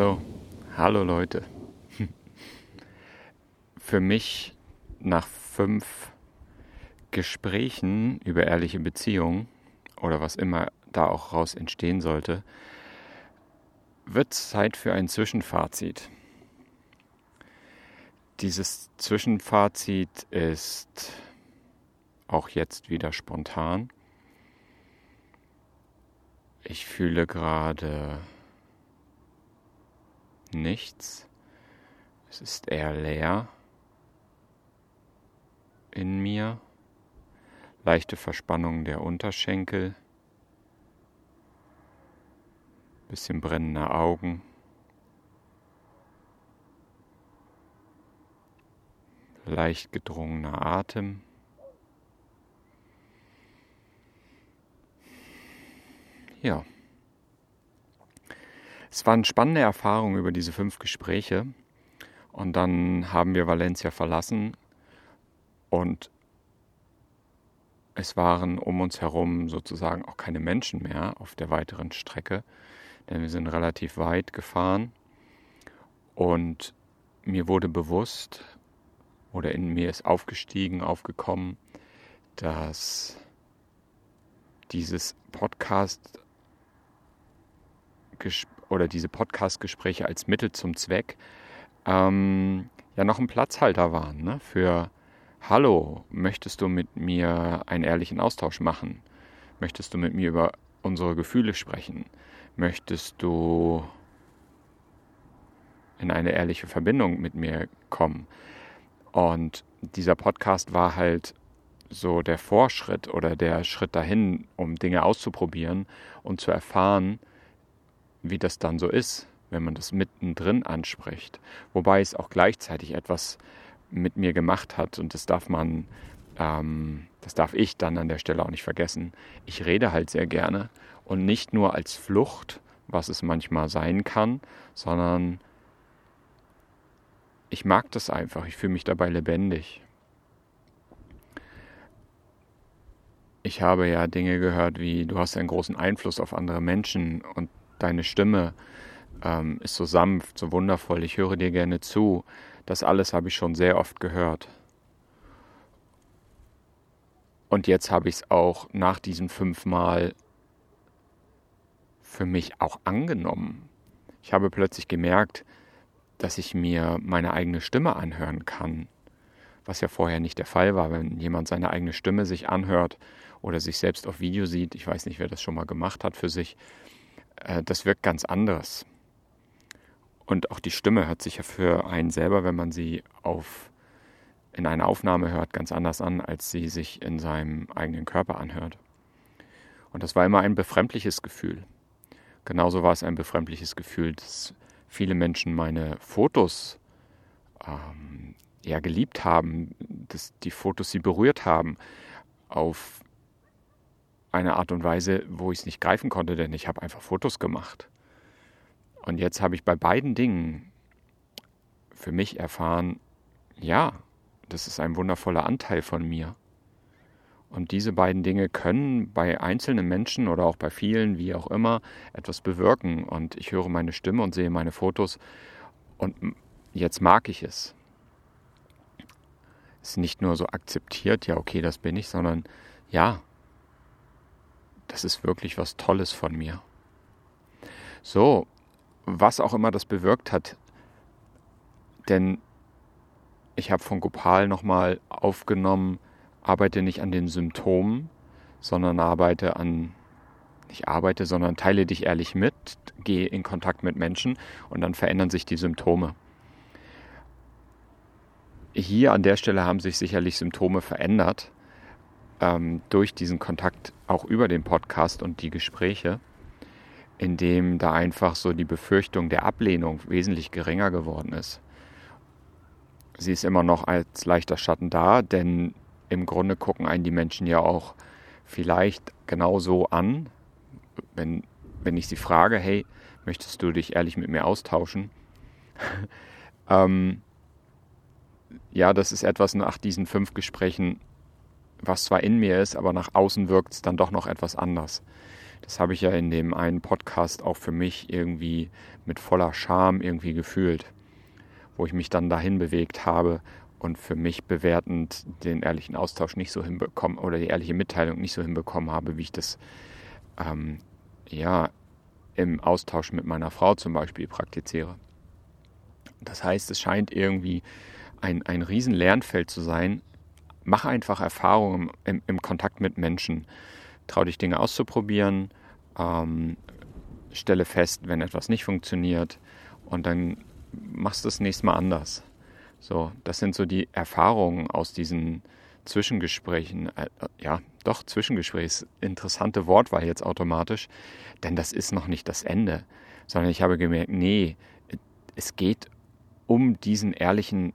So, hallo Leute. Für mich nach fünf Gesprächen über ehrliche Beziehungen oder was immer da auch raus entstehen sollte, wird Zeit für ein Zwischenfazit. Dieses Zwischenfazit ist auch jetzt wieder spontan. Ich fühle gerade nichts. Es ist eher leer in mir. Leichte Verspannung der Unterschenkel. Bisschen brennende Augen. Leicht gedrungener Atem. Ja. Es waren spannende Erfahrungen über diese fünf Gespräche. Und dann haben wir Valencia verlassen und es waren um uns herum sozusagen auch keine Menschen mehr auf der weiteren Strecke, denn wir sind relativ weit gefahren und mir wurde bewusst oder in mir ist aufgestiegen, aufgekommen, dass dieses Podcast oder diese Podcast-Gespräche als Mittel zum Zweck ähm, ja noch ein Platzhalter waren ne? für Hallo, möchtest du mit mir einen ehrlichen Austausch machen? Möchtest du mit mir über unsere Gefühle sprechen? Möchtest du in eine ehrliche Verbindung mit mir kommen? Und dieser Podcast war halt so der Vorschritt oder der Schritt dahin, um Dinge auszuprobieren und zu erfahren, wie das dann so ist, wenn man das mittendrin anspricht. Wobei es auch gleichzeitig etwas mit mir gemacht hat und das darf man, ähm, das darf ich dann an der Stelle auch nicht vergessen. Ich rede halt sehr gerne und nicht nur als Flucht, was es manchmal sein kann, sondern ich mag das einfach, ich fühle mich dabei lebendig. Ich habe ja Dinge gehört wie, du hast einen großen Einfluss auf andere Menschen und deine Stimme ähm, ist so sanft, so wundervoll, ich höre dir gerne zu. Das alles habe ich schon sehr oft gehört. Und jetzt habe ich es auch nach diesen fünf Mal für mich auch angenommen. Ich habe plötzlich gemerkt, dass ich mir meine eigene Stimme anhören kann, was ja vorher nicht der Fall war, wenn jemand seine eigene Stimme sich anhört oder sich selbst auf Video sieht. Ich weiß nicht, wer das schon mal gemacht hat für sich. Äh, das wirkt ganz anders. Und auch die Stimme hört sich ja für einen selber, wenn man sie auf, in einer Aufnahme hört, ganz anders an, als sie sich in seinem eigenen Körper anhört. Und das war immer ein befremdliches Gefühl. Genauso war es ein befremdliches Gefühl, dass viele Menschen meine Fotos ähm, eher geliebt haben, dass die Fotos sie berührt haben auf eine Art und Weise, wo ich es nicht greifen konnte, denn ich habe einfach Fotos gemacht. Und jetzt habe ich bei beiden Dingen für mich erfahren, ja, das ist ein wundervoller Anteil von mir. Und diese beiden Dinge können bei einzelnen Menschen oder auch bei vielen, wie auch immer, etwas bewirken. Und ich höre meine Stimme und sehe meine Fotos und jetzt mag ich es. Es ist nicht nur so akzeptiert, ja, okay, das bin ich, sondern ja, das ist wirklich was Tolles von mir. So, was auch immer das bewirkt hat. Denn ich habe von Gopal nochmal aufgenommen, arbeite nicht an den Symptomen, sondern arbeite an, nicht arbeite, sondern teile dich ehrlich mit, gehe in Kontakt mit Menschen und dann verändern sich die Symptome. Hier an der Stelle haben sich sicherlich Symptome verändert ähm, durch diesen Kontakt auch über den Podcast und die Gespräche in dem da einfach so die Befürchtung der Ablehnung wesentlich geringer geworden ist. Sie ist immer noch als leichter Schatten da, denn im Grunde gucken einen die Menschen ja auch vielleicht genauso an, wenn, wenn ich sie frage, hey, möchtest du dich ehrlich mit mir austauschen? ähm, ja, das ist etwas nach diesen fünf Gesprächen, was zwar in mir ist, aber nach außen wirkt es dann doch noch etwas anders. Das habe ich ja in dem einen Podcast auch für mich irgendwie mit voller Scham irgendwie gefühlt, wo ich mich dann dahin bewegt habe und für mich bewertend den ehrlichen Austausch nicht so hinbekommen oder die ehrliche Mitteilung nicht so hinbekommen habe, wie ich das ähm, ja im Austausch mit meiner Frau zum Beispiel praktiziere. Das heißt, es scheint irgendwie ein, ein riesen Lernfeld zu sein. Mach einfach Erfahrungen im, im Kontakt mit Menschen. Trau dich Dinge auszuprobieren. Ähm, stelle fest, wenn etwas nicht funktioniert. Und dann machst du es nächstes Mal anders. So, das sind so die Erfahrungen aus diesen Zwischengesprächen. Äh, ja, doch, Zwischengespräch interessante Wortwahl jetzt automatisch, denn das ist noch nicht das Ende, sondern ich habe gemerkt, nee, es geht um diesen ehrlichen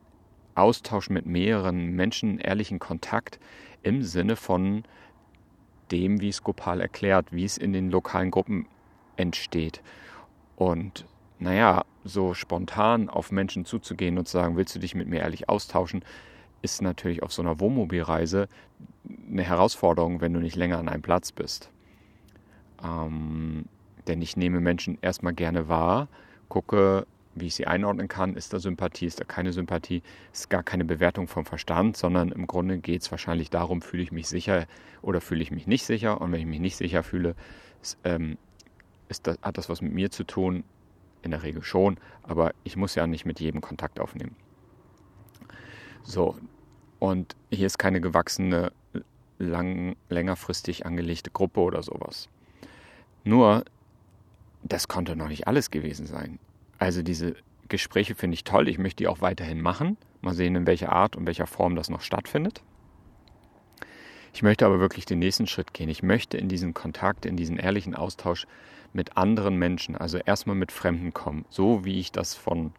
Austausch mit mehreren Menschen, ehrlichen Kontakt im Sinne von dem, wie es Gopal erklärt, wie es in den lokalen Gruppen entsteht. Und naja, so spontan auf Menschen zuzugehen und zu sagen, willst du dich mit mir ehrlich austauschen, ist natürlich auf so einer Wohnmobilreise eine Herausforderung, wenn du nicht länger an einem Platz bist. Ähm, denn ich nehme Menschen erstmal gerne wahr, gucke, wie ich sie einordnen kann. Ist da Sympathie, ist da keine Sympathie? Ist gar keine Bewertung vom Verstand, sondern im Grunde geht es wahrscheinlich darum, fühle ich mich sicher oder fühle ich mich nicht sicher. Und wenn ich mich nicht sicher fühle, ist, ähm, ist das, hat das was mit mir zu tun. In der Regel schon, aber ich muss ja nicht mit jedem Kontakt aufnehmen. So, und hier ist keine gewachsene, lang, längerfristig angelegte Gruppe oder sowas. Nur, das konnte noch nicht alles gewesen sein. Also diese Gespräche finde ich toll. Ich möchte die auch weiterhin machen. Mal sehen, in welcher Art und welcher Form das noch stattfindet. Ich möchte aber wirklich den nächsten Schritt gehen. Ich möchte in diesen Kontakt, in diesen ehrlichen Austausch mit anderen Menschen, also erstmal mit Fremden kommen, so wie ich das von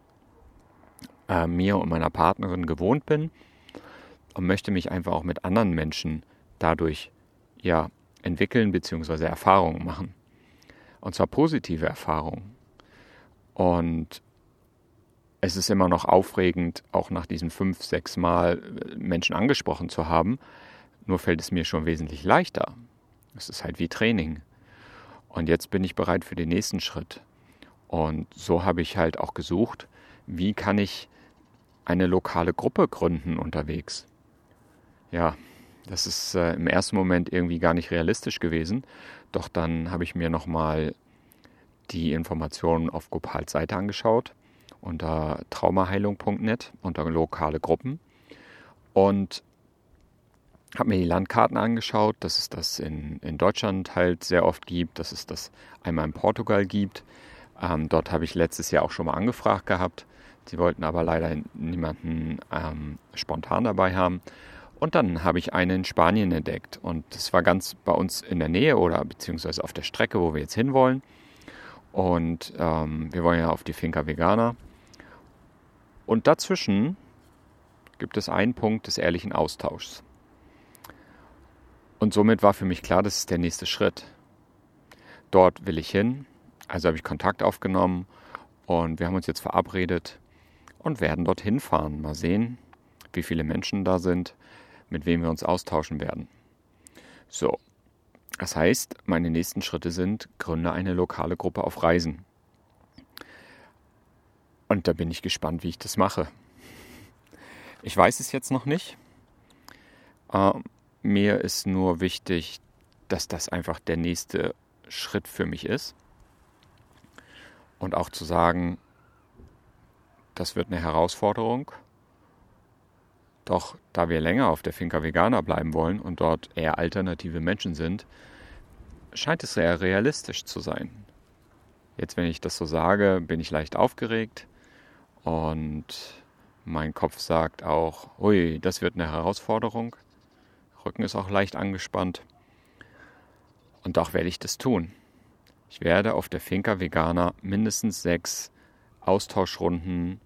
äh, mir und meiner Partnerin gewohnt bin und möchte mich einfach auch mit anderen Menschen dadurch ja entwickeln bzw. Erfahrungen machen. Und zwar positive Erfahrungen. Und es ist immer noch aufregend, auch nach diesen fünf, sechs Mal äh, Menschen angesprochen zu haben. Nur fällt es mir schon wesentlich leichter. Es ist halt wie Training. Und jetzt bin ich bereit für den nächsten Schritt. Und so habe ich halt auch gesucht, wie kann ich eine lokale Gruppe gründen unterwegs. Ja, das ist äh, im ersten Moment irgendwie gar nicht realistisch gewesen. Doch dann habe ich mir nochmal die Informationen auf Gopals Seite angeschaut, unter traumaheilung.net, unter lokale Gruppen und habe mir die Landkarten angeschaut, dass es das in, in Deutschland halt sehr oft gibt, dass es das einmal in Portugal gibt. Ähm, dort habe ich letztes Jahr auch schon mal angefragt gehabt. Sie wollten aber leider niemanden ähm, spontan dabei haben. Und dann habe ich eine in Spanien entdeckt. Und das war ganz bei uns in der Nähe oder beziehungsweise auf der Strecke, wo wir jetzt hinwollen. Und ähm, wir wollen ja auf die Finca Vegana. Und dazwischen gibt es einen Punkt des ehrlichen Austauschs. Und somit war für mich klar, das ist der nächste Schritt. Dort will ich hin. Also habe ich Kontakt aufgenommen und wir haben uns jetzt verabredet und werden dorthin fahren. Mal sehen, wie viele Menschen da sind, mit wem wir uns austauschen werden. So, das heißt, meine nächsten Schritte sind, gründe eine lokale Gruppe auf Reisen. Und da bin ich gespannt, wie ich das mache. Ich weiß es jetzt noch nicht. Äh, mir ist nur wichtig, dass das einfach der nächste Schritt für mich ist. Und auch zu sagen, das wird eine Herausforderung. Doch da wir länger auf der Finca Vegana bleiben wollen und dort eher alternative Menschen sind, scheint es sehr realistisch zu sein. Jetzt, wenn ich das so sage, bin ich leicht aufgeregt und mein Kopf sagt auch, ui, das wird eine Herausforderung. Rücken ist auch leicht angespannt. Und doch werde ich das tun. Ich werde auf der Finca Vegana mindestens sechs Austauschrunden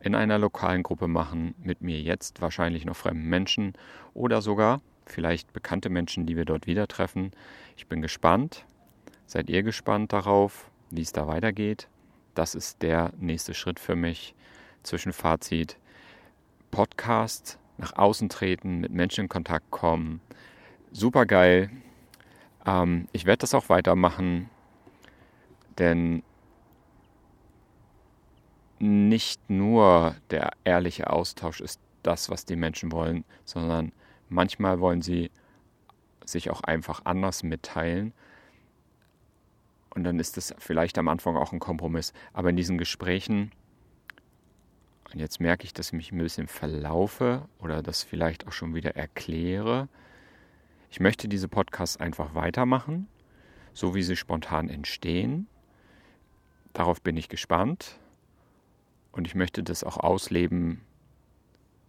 in einer lokalen Gruppe machen, mit mir jetzt wahrscheinlich noch fremden Menschen oder sogar vielleicht bekannte Menschen, die wir dort wieder treffen. Ich bin gespannt. Seid ihr gespannt darauf, wie es da weitergeht? Das ist der nächste Schritt für mich. Zwischenfazit. Podcast, nach außen treten, mit Menschen in Kontakt kommen. Super geil. Ähm, ich werde das auch weitermachen, denn nicht nur der ehrliche Austausch ist das, was die Menschen wollen, sondern manchmal wollen sie sich auch einfach anders mitteilen. Und dann ist es vielleicht am Anfang auch ein Kompromiss. Aber in diesen Gesprächen, und jetzt merke ich, dass ich mich ein bisschen verlaufe oder das vielleicht auch schon wieder erkläre. Ich möchte diese Podcasts einfach weitermachen, so wie sie spontan entstehen. Darauf bin ich gespannt. Und ich möchte das auch ausleben,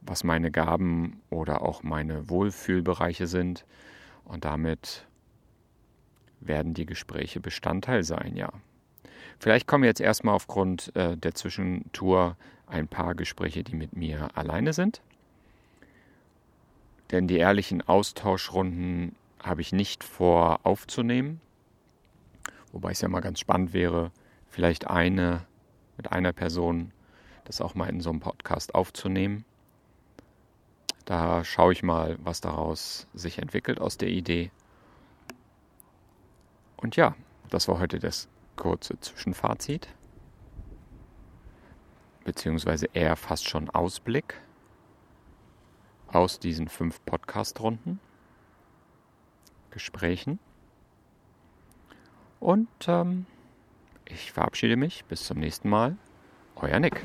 was meine Gaben oder auch meine Wohlfühlbereiche sind. Und damit werden die Gespräche Bestandteil sein, ja. Vielleicht kommen jetzt erstmal aufgrund äh, der Zwischentour ein paar Gespräche, die mit mir alleine sind. Denn die ehrlichen Austauschrunden habe ich nicht vor aufzunehmen. Wobei es ja mal ganz spannend wäre, vielleicht eine mit einer Person das auch mal in so einem Podcast aufzunehmen. Da schaue ich mal, was daraus sich entwickelt aus der Idee. Und ja, das war heute das kurze Zwischenfazit. Beziehungsweise eher fast schon Ausblick aus diesen fünf Podcast-Runden, Gesprächen. Und ähm, ich verabschiede mich. Bis zum nächsten Mal. Euer Nick.